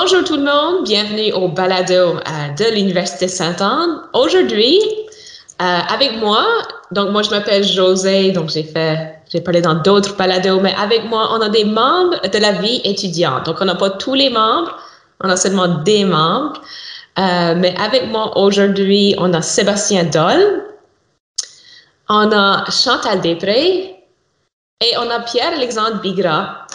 Bonjour tout le monde, bienvenue au balado euh, de l'Université Sainte-Anne. Aujourd'hui, euh, avec moi, donc moi je m'appelle José, donc j'ai fait, j'ai parlé dans d'autres balados, mais avec moi, on a des membres de la vie étudiante. Donc, on n'a pas tous les membres, on a seulement des membres. Euh, mais avec moi aujourd'hui, on a Sébastien Doll, on a Chantal Després et on a Pierre-Alexandre Bigra.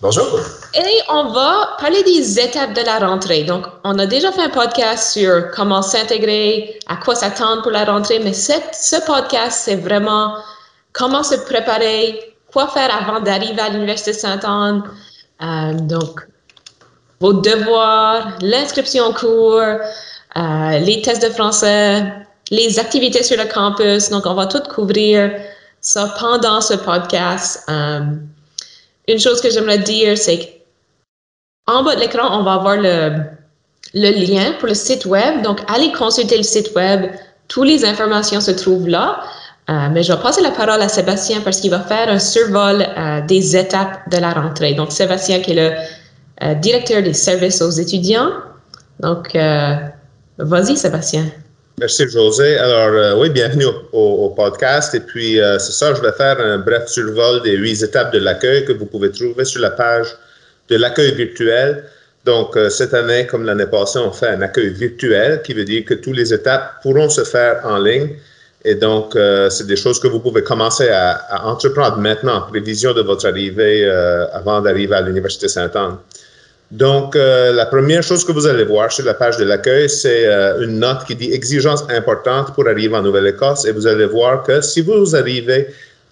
Bonjour. Et on va parler des étapes de la rentrée. Donc, on a déjà fait un podcast sur comment s'intégrer, à quoi s'attendre pour la rentrée, mais ce podcast, c'est vraiment comment se préparer, quoi faire avant d'arriver à l'Université Sainte-Anne. Euh, donc, vos devoirs, l'inscription au cours, euh, les tests de français, les activités sur le campus. Donc, on va tout couvrir ça pendant ce podcast. Euh, une chose que j'aimerais dire, c'est qu'en bas de l'écran, on va avoir le, lien pour le site web. Donc, allez consulter le site web. Toutes les informations se trouvent là. Euh, mais je vais passer la parole à Sébastien parce qu'il va faire un survol euh, des étapes de la rentrée. Donc, Sébastien, qui est le euh, directeur des services aux étudiants. Donc, vas-y, Sébastien. Merci, José. Alors, oui, bienvenue au, podcast. Et puis, c'est ça, je vais faire un bref survol des huit étapes de l'accueil que vous pouvez trouver sur la page de l'accueil virtuel. Donc, euh, cette année, comme l'année passée, on fait un accueil virtuel, qui veut dire que toutes les étapes pourront se faire en ligne. Et donc, c'est des choses que vous pouvez commencer à, entreprendre maintenant en prévision de votre arrivée avant d'arriver à l'Université Sainte-Anne. Donc, euh, la première chose que vous allez voir sur la page de l'accueil, c'est euh, une note qui dit exigence importante pour arriver en Nouvelle-Écosse. Et vous allez voir que si vous arrivez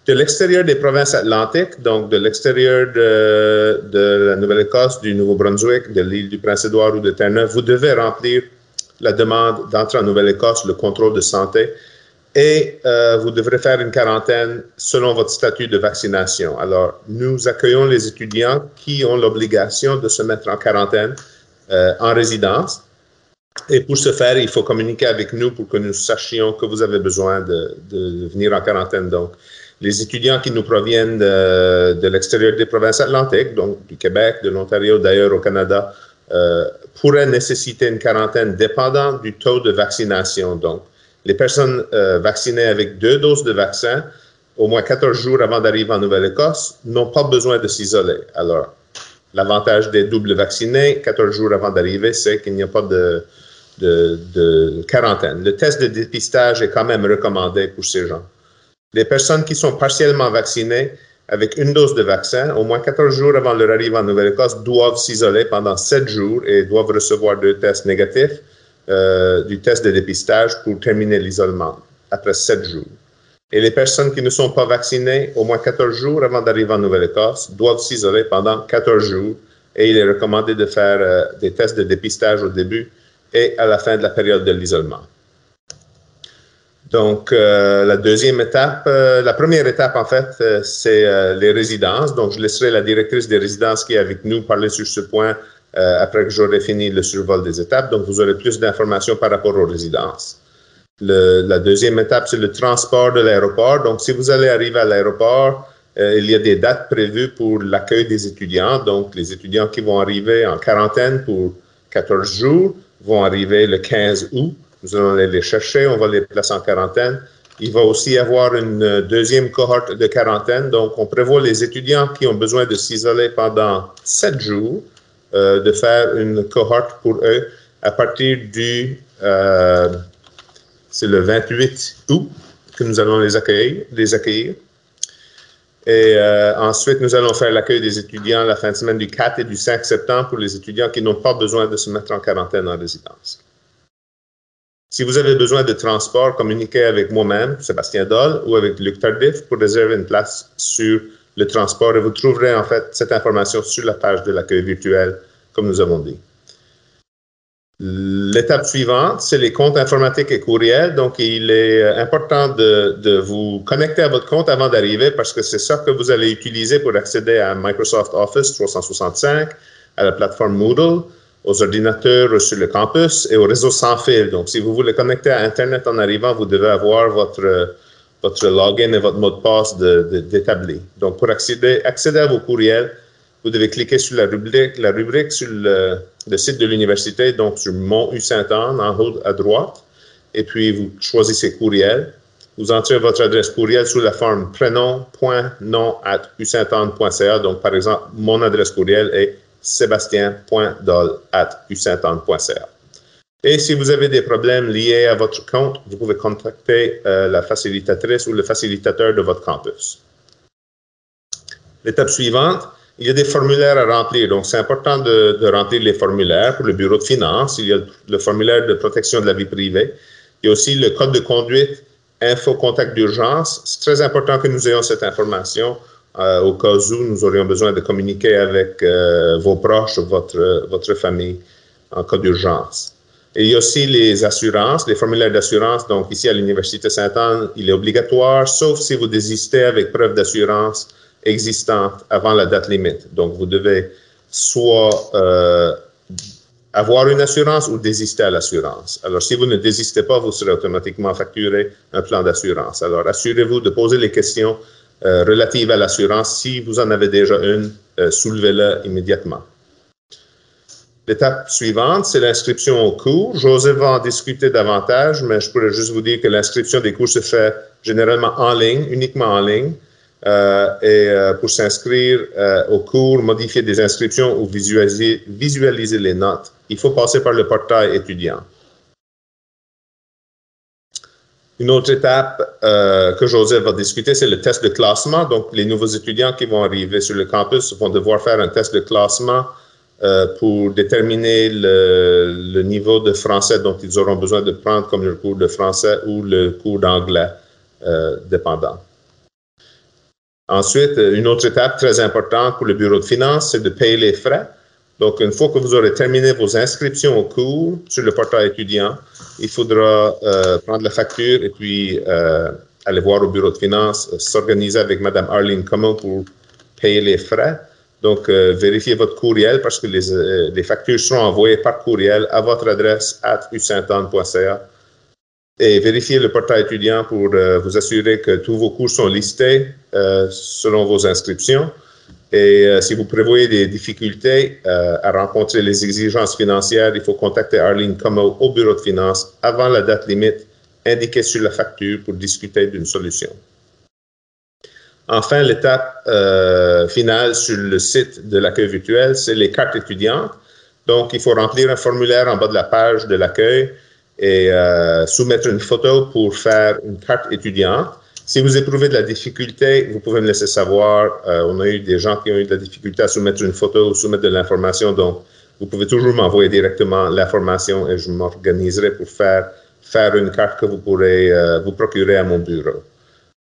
de l'extérieur des provinces atlantiques, donc de l'extérieur de, la Nouvelle-Écosse, du Nouveau-Brunswick, de l'île du Prince-Édouard ou de Terre-Neuve, vous devez remplir la demande d'entrer en Nouvelle-Écosse, le contrôle de santé et euh, vous devrez faire une quarantaine selon votre statut de vaccination. Alors, nous accueillons les étudiants qui ont l'obligation de se mettre en quarantaine euh, en résidence. Et pour ce faire, il faut communiquer avec nous pour que nous sachions que vous avez besoin de, de venir en quarantaine. Donc, les étudiants qui nous proviennent de, de l'extérieur des provinces atlantiques, donc du Québec, de l'Ontario, d'ailleurs au Canada, euh, pourraient nécessiter une quarantaine dépendant du taux de vaccination. Donc, les personnes euh, vaccinées avec deux doses de vaccin, au moins 14 jours avant d'arriver en Nouvelle-Écosse, n'ont pas besoin de s'isoler. Alors, l'avantage des doubles vaccinés, 14 jours avant d'arriver, c'est qu'il n'y a pas de, quarantaine. Le test de dépistage est quand même recommandé pour ces gens. Les personnes qui sont partiellement vaccinées avec une dose de vaccin, au moins 14 jours avant leur arrivée en Nouvelle-Écosse, doivent s'isoler pendant 7 jours et doivent recevoir deux tests négatifs euh, du test de dépistage pour terminer l'isolement après sept jours. Et les personnes qui ne sont pas vaccinées au moins 14 jours avant d'arriver en Nouvelle-Écosse doivent s'isoler pendant 14 jours et il est recommandé de faire euh, des tests de dépistage au début et à la fin de la période de l'isolement. Donc, euh, la deuxième étape, euh, la première étape, en fait, euh, c'est euh, les résidences. Donc, je laisserai la directrice des résidences qui est avec nous parler sur ce point euh, après que j'aurai fini le survol des étapes. Donc, vous aurez plus d'informations par rapport aux résidences. Le, la deuxième étape, c'est le transport de l'aéroport. Donc, si vous allez arriver à l'aéroport, euh, il y a des dates prévues pour l'accueil des étudiants. Donc, les étudiants qui vont arriver en quarantaine pour 14 jours vont arriver le 15 août. Nous allons aller les chercher, on va les placer en quarantaine. Il va aussi y avoir une deuxième cohorte de quarantaine. Donc, on prévoit les étudiants qui ont besoin de s'isoler pendant sept jours euh, de faire une cohorte pour eux à partir du, euh, c'est le 28 août que nous allons les accueillir. Et euh, ensuite, nous allons faire l'accueil des étudiants la fin de semaine du 4 et du 5 septembre pour les étudiants qui n'ont pas besoin de se mettre en quarantaine en résidence. Si vous avez besoin de transport, communiquez avec moi-même, Sébastien Doll, ou avec Luc Tardif pour réserver une place sur le transport et vous trouverez en fait cette information sur la page de l'accueil virtuel, comme nous avons dit. L'étape suivante, c'est les comptes informatiques et courriels. Donc, il est important de, de vous connecter à votre compte avant d'arriver parce que c'est ça que vous allez utiliser pour accéder à Microsoft Office 365, à la plateforme Moodle, aux ordinateurs sur le campus et au réseau sans fil. Donc, si vous voulez connecter à Internet en arrivant, vous devez avoir votre votre login et votre mot de passe d'établi. Donc, pour accéder, accéder à vos courriels, vous devez cliquer sur la rubrique, la rubrique sur le, site de l'université, donc sur Mont U-Saint-Anne, en haut à droite, et puis vous choisissez courriel. Vous entrez votre adresse courriel sous la forme prénom.nom.usaintanne.ca. Donc, par exemple, mon adresse courriel est sébastien.dol.usaintanne.ca. Et si vous avez des problèmes liés à votre compte, vous pouvez contacter euh, la facilitatrice ou le facilitateur de votre campus. L'étape suivante, il y a des formulaires à remplir. Donc, c'est important de, remplir les formulaires pour le bureau de finances. Il y a le formulaire de protection de la vie privée. Il y a aussi le code de conduite info contact d'urgence. C'est très important que nous ayons cette information euh, au cas où nous aurions besoin de communiquer avec euh, vos proches, votre, votre famille en cas d'urgence. Il y a aussi les assurances, les formulaires d'assurance. Donc, ici à l'Université Sainte-Anne, il est obligatoire, sauf si vous désistez avec preuve d'assurance existante avant la date limite. Donc, vous devez soit euh, avoir une assurance ou désister à l'assurance. Alors, si vous ne désistez pas, vous serez automatiquement facturé un plan d'assurance. Alors, assurez-vous de poser les questions euh, relatives à l'assurance. Si vous en avez déjà une, euh, soulevez-la immédiatement. L'étape suivante, c'est l'inscription au cours. Joseph va en discuter davantage, mais je pourrais juste vous dire que l'inscription des cours se fait généralement en ligne, uniquement en ligne. Euh, et pour s'inscrire euh, au cours, modifier des inscriptions ou visualiser les notes, il faut passer par le portail étudiant. Une autre étape que Joseph va discuter, c'est le test de classement. Donc, les nouveaux étudiants qui vont arriver sur le campus vont devoir faire un test de classement pour déterminer le, niveau de français dont ils auront besoin de prendre comme le cours de français ou le cours d'anglais dépendant. Ensuite, une autre étape très importante pour le bureau de finances, c'est de payer les frais. Donc, une fois que vous aurez terminé vos inscriptions au cours sur le portail étudiant, il faudra euh, prendre la facture et puis euh, aller voir au bureau de finances, euh, s'organiser avec Mme Arlene Como pour payer les frais. Donc, vérifiez votre courriel parce que les, factures seront envoyées par courriel à votre adresse at usaintanne.ca et vérifiez le portail étudiant pour vous assurer que tous vos cours sont listés selon vos inscriptions. Et euh, si vous prévoyez des difficultés à rencontrer les exigences financières, il faut contacter Arlene Como au bureau de finances avant la date limite indiquée sur la facture pour discuter d'une solution. Enfin, l'étape finale sur le site de l'accueil virtuel, c'est les cartes étudiantes. Donc, il faut remplir un formulaire en bas de la page de l'accueil et euh, soumettre une photo pour faire une carte étudiante. Si vous éprouvez de la difficulté, vous pouvez me laisser savoir. Euh, on a eu des gens qui ont eu de la difficulté à soumettre une photo ou soumettre de l'information, donc vous pouvez toujours m'envoyer directement l'information et je m'organiserai pour faire, faire une carte que vous pourrez euh, vous procurer à mon bureau.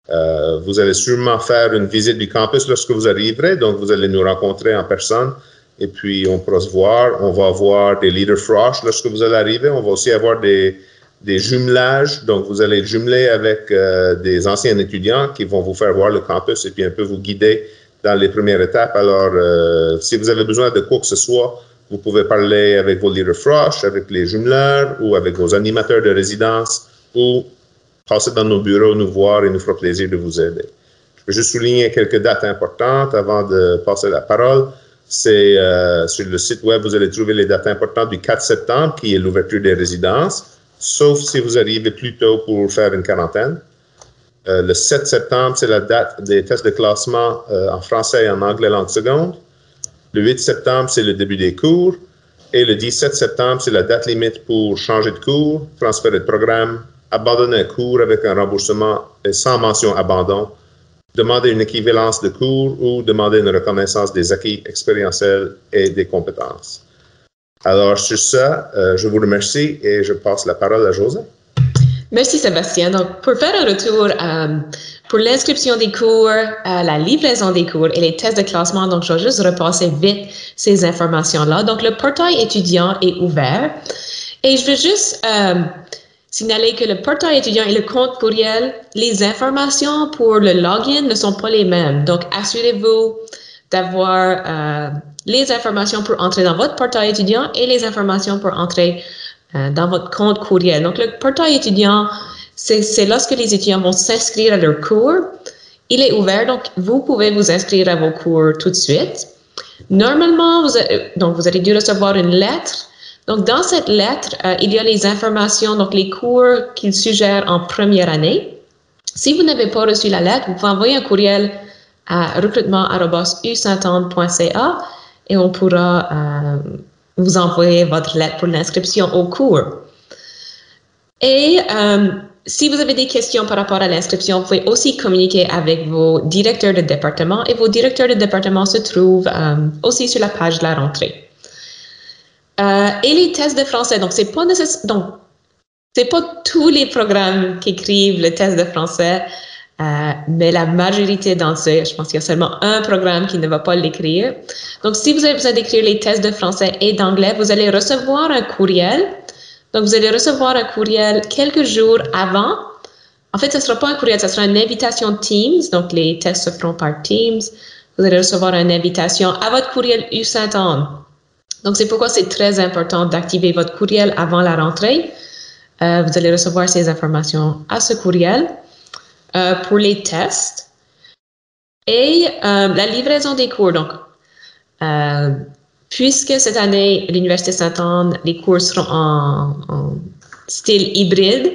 Euh, vous allez sûrement faire une visite du campus lorsque vous arriverez, donc vous allez nous rencontrer en personne et puis on pourra se voir. On va avoir des leader frosh lorsque vous allez arriver. On va aussi avoir des, des jumelages. Donc, vous allez jumeler avec euh, des anciens étudiants qui vont vous faire voir le campus et puis un peu vous guider dans les premières étapes. Alors, euh, si vous avez besoin de quoi que ce soit, vous pouvez parler avec vos leader frosh, avec les jumeleurs ou avec vos animateurs de résidence ou passer dans nos bureaux, nous voir et nous fera plaisir de vous aider. Je vais juste souligner quelques dates importantes avant de passer la parole. C'est euh, sur le site web, vous allez trouver les dates importantes du 4 septembre, qui est l'ouverture des résidences, sauf si vous arrivez plus tôt pour faire une quarantaine. Euh, le 7 septembre, c'est la date des tests de classement euh, en français et en anglais langue seconde. Le 8 septembre, c'est le début des cours. Et le 17 septembre, c'est la date limite pour changer de cours, transférer de programme, abandonner un cours avec un remboursement sans mention abandon demander une équivalence de cours ou demander une reconnaissance des acquis expérientiels et des compétences. Alors, sur ça, euh, je vous remercie et je passe la parole à José. Merci Sébastien. Donc, pour faire un retour euh, pour l'inscription des cours, euh, la livraison des cours et les tests de classement, donc je vais juste repasser vite ces informations-là. Donc, le portail étudiant est ouvert et je veux juste Signaler que le portail étudiant et le compte courriel, les informations pour le login ne sont pas les mêmes. Donc, assurez-vous d'avoir euh, les informations pour entrer dans votre portail étudiant et les informations pour entrer euh, dans votre compte courriel. Donc, le portail étudiant, c'est lorsque les étudiants vont s'inscrire à leur cours. Il est ouvert, donc vous pouvez vous inscrire à vos cours tout de suite. Normalement, vous, donc vous avez dû recevoir une lettre. Donc, dans cette lettre, il y a les informations, donc les cours qu'il suggère en première année. Si vous n'avez pas reçu la lettre, vous pouvez envoyer un courriel à recrutement.usaint-anne.ca et on pourra euh, vous envoyer votre lettre pour l'inscription au cours. Et euh, si vous avez des questions par rapport à l'inscription, vous pouvez aussi communiquer avec vos directeurs de département et vos directeurs de département se trouvent euh, aussi sur la page de la rentrée. et les tests de français, donc c'est pas donc c'est pas tous les programmes qui écrivent le test de français. Euh, mais la majorité d'entre eux, je pense qu'il y a seulement un programme qui ne va pas l'écrire. Donc, si vous avez besoin d'écrire les tests de français et d'anglais, vous allez recevoir un courriel. Donc, vous allez recevoir un courriel quelques jours avant. En fait, ce ne sera pas un courriel, ce sera une invitation Teams. Donc, les tests se feront par Teams. Vous allez recevoir une invitation à votre courriel U Saint-Anne. Donc, c'est pourquoi c'est très important d'activer votre courriel avant la rentrée. Euh, vous allez recevoir ces informations à ce courriel. Euh, pour les tests et euh, la livraison des cours. Donc, euh, puisque cette année, l'Université Sainte-Anne, les cours seront en, style hybride,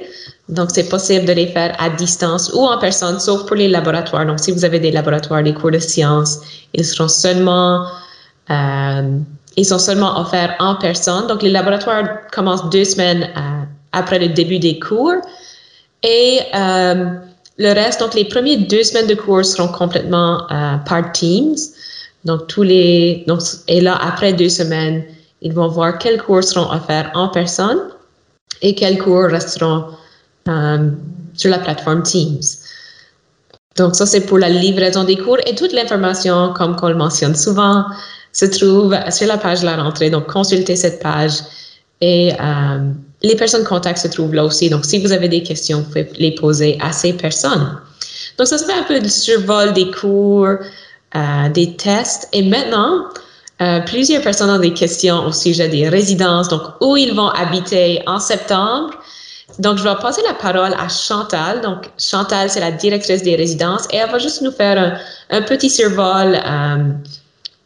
donc c'est possible de les faire à distance ou en personne, sauf pour les laboratoires. Donc, si vous avez des laboratoires, des cours de sciences, ils seront seulement ils sont seulement offerts en personne. Donc, les laboratoires commencent deux semaines après le début des cours. Et le reste, donc les premières deux semaines de cours seront complètement euh, par Teams. Donc tous les, donc, et là après deux semaines, ils vont voir quels cours seront offerts en personne et quels cours resteront euh, sur la plateforme Teams. Donc ça c'est pour la livraison des cours et toute l'information, comme on le mentionne souvent, se trouve sur la page de la rentrée. Donc consultez cette page et euh, les personnes contacts se trouvent là aussi. Donc, si vous avez des questions, vous pouvez les poser à ces personnes. Donc, ça se fait un peu de survol des cours, euh, des tests. Et maintenant, euh, plusieurs personnes ont des questions au sujet des résidences, donc où ils vont habiter en septembre. Donc, je vais passer la parole à Chantal. Donc, Chantal, c'est la directrice des résidences et elle va juste nous faire un, un petit survol euh,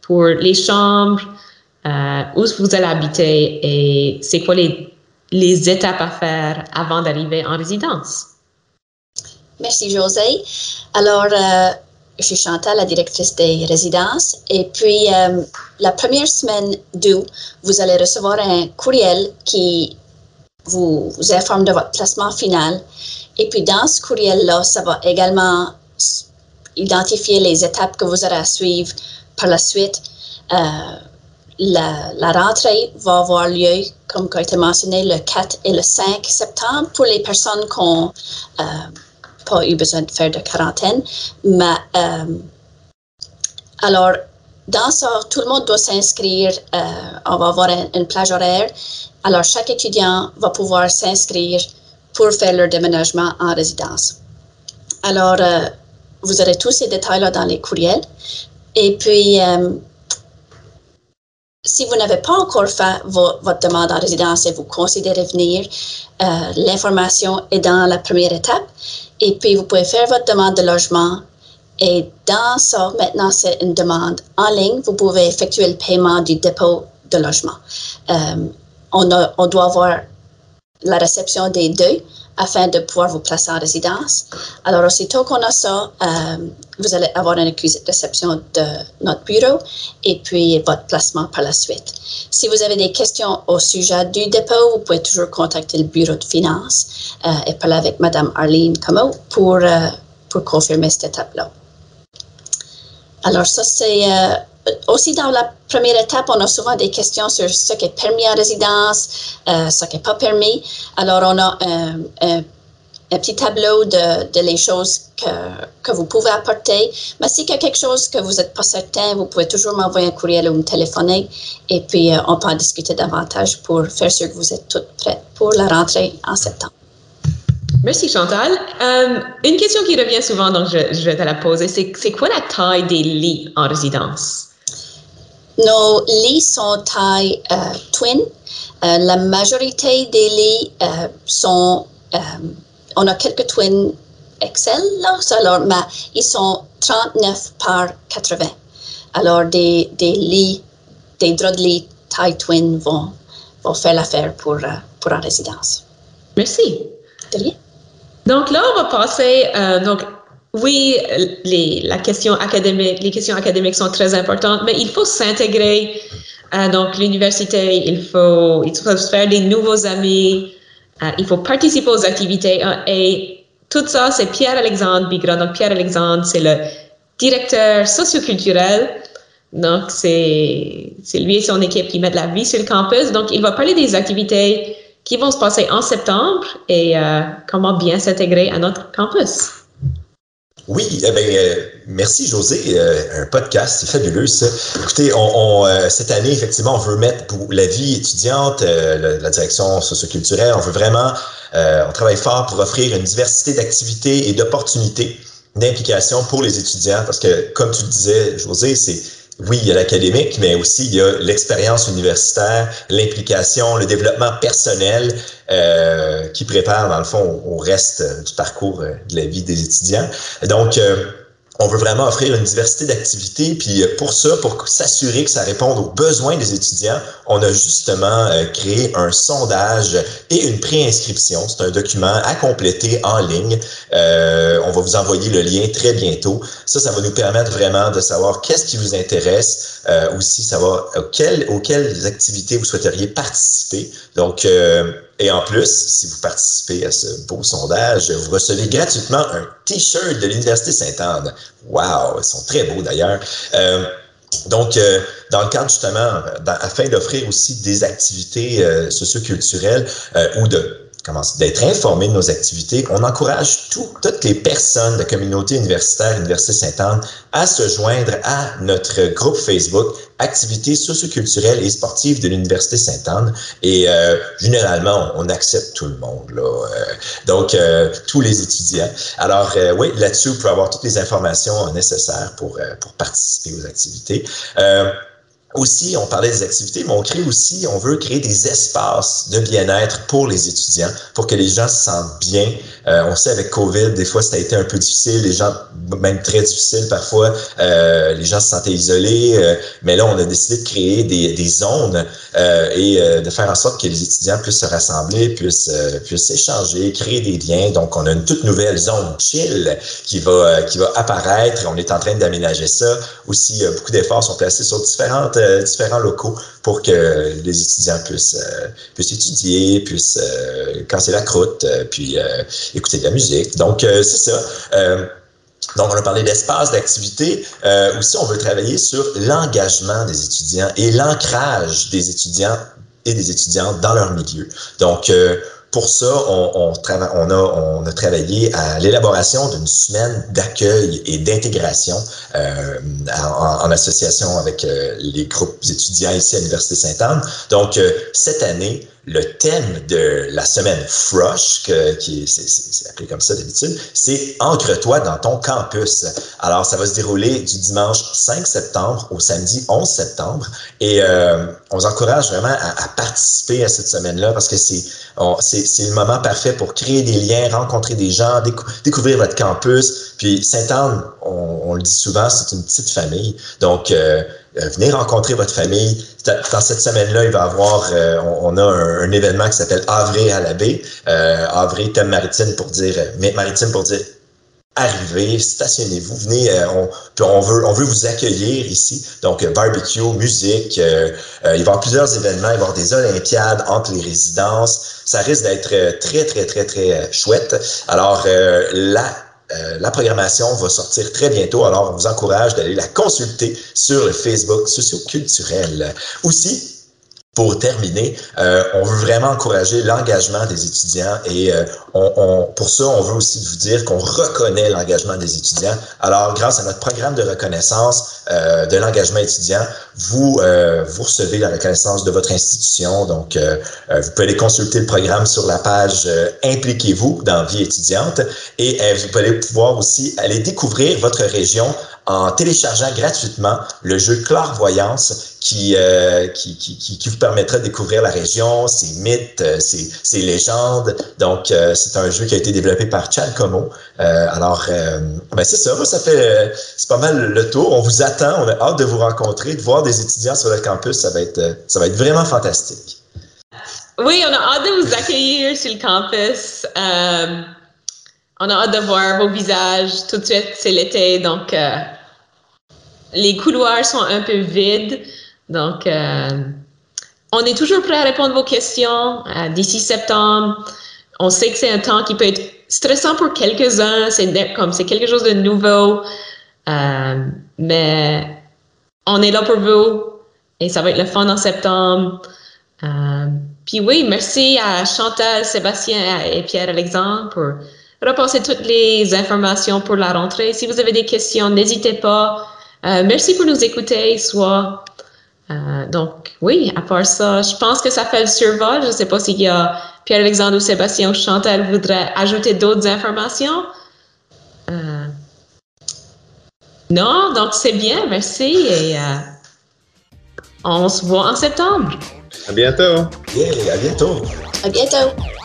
pour les chambres, euh, où vous allez habiter et c'est quoi les les étapes à faire avant d'arriver en résidence. Merci, José. Alors, euh, je suis Chantal, la directrice des résidences. Et puis, euh, la première semaine d'août, vous allez recevoir un courriel qui vous, informe de votre placement final. Et puis, dans ce courriel-là, ça va également identifier les étapes que vous aurez à suivre par la suite. Euh, la, rentrée va avoir lieu, comme a été mentionné, le 4 et le 5 septembre pour les personnes qui n'ont euh, pas eu besoin de faire de quarantaine. Mais euh, alors, dans ça, tout le monde doit s'inscrire. Euh, on va avoir une plage horaire. Alors, chaque étudiant va pouvoir s'inscrire pour faire leur déménagement en résidence. Alors, vous aurez tous ces détails-là dans les courriels. Et puis, si vous n'avez pas encore fait votre demande en résidence et vous considérez venir, euh, l'information est dans la première étape. Et puis, vous pouvez faire votre demande de logement. Et dans ça, maintenant, c'est une demande en ligne. Vous pouvez effectuer le paiement du dépôt de logement. Euh, on, on doit avoir la réception des deux afin de pouvoir vous placer en résidence. Alors, aussitôt qu'on a ça, euh, vous allez avoir une réception de notre bureau et puis votre placement par la suite. Si vous avez des questions au sujet du dépôt, vous pouvez toujours contacter le bureau de finances euh, et parler avec Madame Arlene Como pour, euh, pour confirmer cette étape-là. Alors, ça, c'est aussi dans la première étape, on a souvent des questions sur ce qui est permis en résidence, euh, ce qui n'est pas permis. Alors, on a un, petit tableau de, les choses que, que vous pouvez apporter. Mais s'il y a quelque chose que vous n'êtes pas certain, vous pouvez toujours m'envoyer un courriel ou me téléphoner et puis euh, on peut en discuter davantage pour faire sûr que vous êtes toutes prêtes pour la rentrée en septembre. Merci Chantal. Euh, une question qui revient souvent, donc je, je vais te la poser, c'est quoi la taille des lits en résidence? Nos lits sont taille euh, twin. Euh, la majorité des lits euh, sont, on a quelques twins Excel, là, alors, mais ils sont 39 par 80. Alors, des, des lits, des draps de lit taille twin vont, vont faire l'affaire pour, pour en résidence. Merci. De rien. Donc là, on va passer. Donc, oui, les, la question académique, les questions académiques sont très importantes, mais il faut s'intégrer. Euh, donc, l'université, il faut, il faut faire des nouveaux amis. Euh, il faut participer aux activités. euh, et tout ça, c'est Pierre-Alexandre Bigra. Donc, Pierre-Alexandre, c'est le directeur socioculturel. Donc, c'est lui et son équipe qui mettent la vie sur le campus. Donc, il va parler des activités qui vont se passer en septembre et euh, comment bien s'intégrer à notre campus. Oui, eh bien, euh, merci José. Euh, un podcast, c'est fabuleux ça. Écoutez, on, euh, cette année, effectivement, on veut mettre pour la vie étudiante, la, la, direction socioculturelle, on veut vraiment, on travaille fort pour offrir une diversité d'activités et d'opportunités d'implication pour les étudiants parce que, comme tu le disais, José, c'est oui, il y a l'académique, mais aussi il y a l'expérience universitaire, l'implication, le développement personnel euh, qui prépare, dans le fond, au, reste du parcours de la vie des étudiants. Donc, euh, on veut vraiment offrir une diversité d'activités. Puis pour ça, pour s'assurer que ça réponde aux besoins des étudiants, on a justement euh, créé un sondage et une préinscription. C'est un document à compléter en ligne. Euh, on va vous envoyer le lien très bientôt. Ça, ça va nous permettre vraiment de savoir qu'est-ce qui vous intéresse, euh, aussi savoir auxquelles, auxquelles activités vous souhaiteriez participer. Donc, euh, et en plus, si vous participez à ce beau sondage, vous recevez gratuitement un T-shirt de l'Université Sainte-Anne. Wow, ils sont très beaux d'ailleurs. Euh, donc, euh, dans le cadre justement, afin d'offrir aussi des activités euh, socioculturelles ou de d'être informé de nos activités, on encourage tout, toutes les personnes de la communauté universitaire Université Sainte-Anne à se joindre à notre groupe Facebook Activités socioculturelles et sportives de l'Université Sainte-Anne. Et euh, généralement, on, accepte tout le monde, là. Euh, donc, euh, tous les étudiants. Alors, oui, là-dessus, vous pouvez avoir toutes les informations nécessaires pour, pour participer aux activités. Aussi, on parlait des activités, mais on crée aussi, on veut créer des espaces de bien-être pour les étudiants, pour que les gens se sentent bien. Euh, on sait avec COVID, des fois, ça a été un peu difficile, les gens, même très difficile parfois, euh, les gens se sentaient isolés, euh, mais là, on a décidé de créer des, des zones euh, et euh, de faire en sorte que les étudiants puissent se rassembler, puissent, puissent échanger, créer des liens. Donc, on a une toute nouvelle zone chill qui va, qui va apparaître. On est en train d'aménager ça. Aussi, beaucoup d'efforts sont placés sur différentes différents locaux pour que les étudiants puissent, euh, puissent étudier, puissent euh, casser la croûte, euh, puis écouter de la musique. Donc, c'est ça. Donc, on a parlé d'espace, d'activité. Euh, aussi, on veut travailler sur l'engagement des étudiants et l'ancrage des étudiants et des étudiantes dans leur milieu. Donc, euh, pour ça, on, a, travaillé à l'élaboration d'une semaine d'accueil et d'intégration euh, en, en, association avec euh, les groupes étudiants ici à l'Université Sainte-Anne. Donc, euh, cette année, le thème de la semaine Frosh, que, qui est, c'est, appelé comme ça d'habitude, c'est Ancre-toi dans ton campus. Alors, ça va se dérouler du dimanche 5 septembre au samedi 11 septembre. Et euh, on vous encourage vraiment à, à, participer à cette semaine-là parce que c'est, c'est, le moment parfait pour créer des liens, rencontrer des gens, décou- découvrir votre campus. Puis Sainte-Anne, on, on, le dit souvent, c'est une petite famille. Donc, euh, venez rencontrer votre famille. Dans cette semaine-là, il va y avoir, euh, on, a un, événement qui s'appelle Avril à la baie. Euh, thème maritime pour dire, maritime pour dire arrivez, stationnez-vous, venez, euh, on, on, veut, on veut vous accueillir ici. Donc, euh, barbecue, musique, euh, il va y avoir plusieurs événements, il va y avoir des olympiades entre les résidences. Ça risque d'être très, très, très, très chouette. Alors, la euh, la programmation va sortir très bientôt, alors on vous encourage d'aller la consulter sur le Facebook socioculturel. Aussi, pour terminer, euh, on veut vraiment encourager l'engagement des étudiants et euh, on, on, pour ça, on veut aussi vous dire qu'on reconnaît l'engagement des étudiants. Alors, grâce à notre programme de reconnaissance euh, de l'engagement étudiant, vous, euh, vous recevez la reconnaissance de votre institution. Donc, euh, vous pouvez aller consulter le programme sur la page Impliquez-vous dans Vie étudiante et vous pouvez pouvoir aussi aller découvrir votre région en téléchargeant gratuitement le jeu Clairvoyance qui, euh, qui, qui, qui, vous permettra de découvrir la région, ses mythes, euh, ses, légendes. Donc, euh, c'est un jeu qui a été développé par Chad Como. Alors, ben c'est ça, ça fait, c'est pas mal le tour. On vous attend, on a hâte de vous rencontrer, de voir des étudiants sur le campus. Ça va être, ça va être vraiment fantastique. Oui, on a hâte de vous accueillir sur le campus. on a hâte de voir vos visages. Tout de suite, c'est l'été, donc les couloirs sont un peu vides. Donc, euh, on est toujours prêt à répondre à vos questions euh, d'ici septembre. On sait que c'est un temps qui peut être stressant pour quelques-uns, c'est comme c'est quelque chose de nouveau, euh, mais on est là pour vous et ça va être le fun en septembre. puis oui, merci à Chantal, Sébastien et Pierre-Alexandre pour repasser toutes les informations pour la rentrée. Si vous avez des questions, n'hésitez pas. Merci pour nous écouter, soit euh, donc, oui, à part ça, je pense que ça fait le survol. Je ne sais pas s'il y a Pierre-Alexandre ou Sébastien ou Chantal voudraient ajouter d'autres informations. Euh, non, donc c'est bien, merci et euh, on se voit en septembre. À bientôt. Yeah, à bientôt. À bientôt.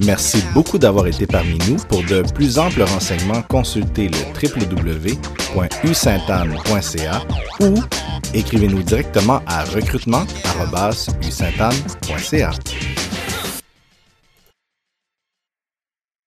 Merci beaucoup d'avoir été parmi nous. Pour de plus amples renseignements, consultez le www.usaintanne.ca ou écrivez-nous directement à recrutement.usaintanne.ca.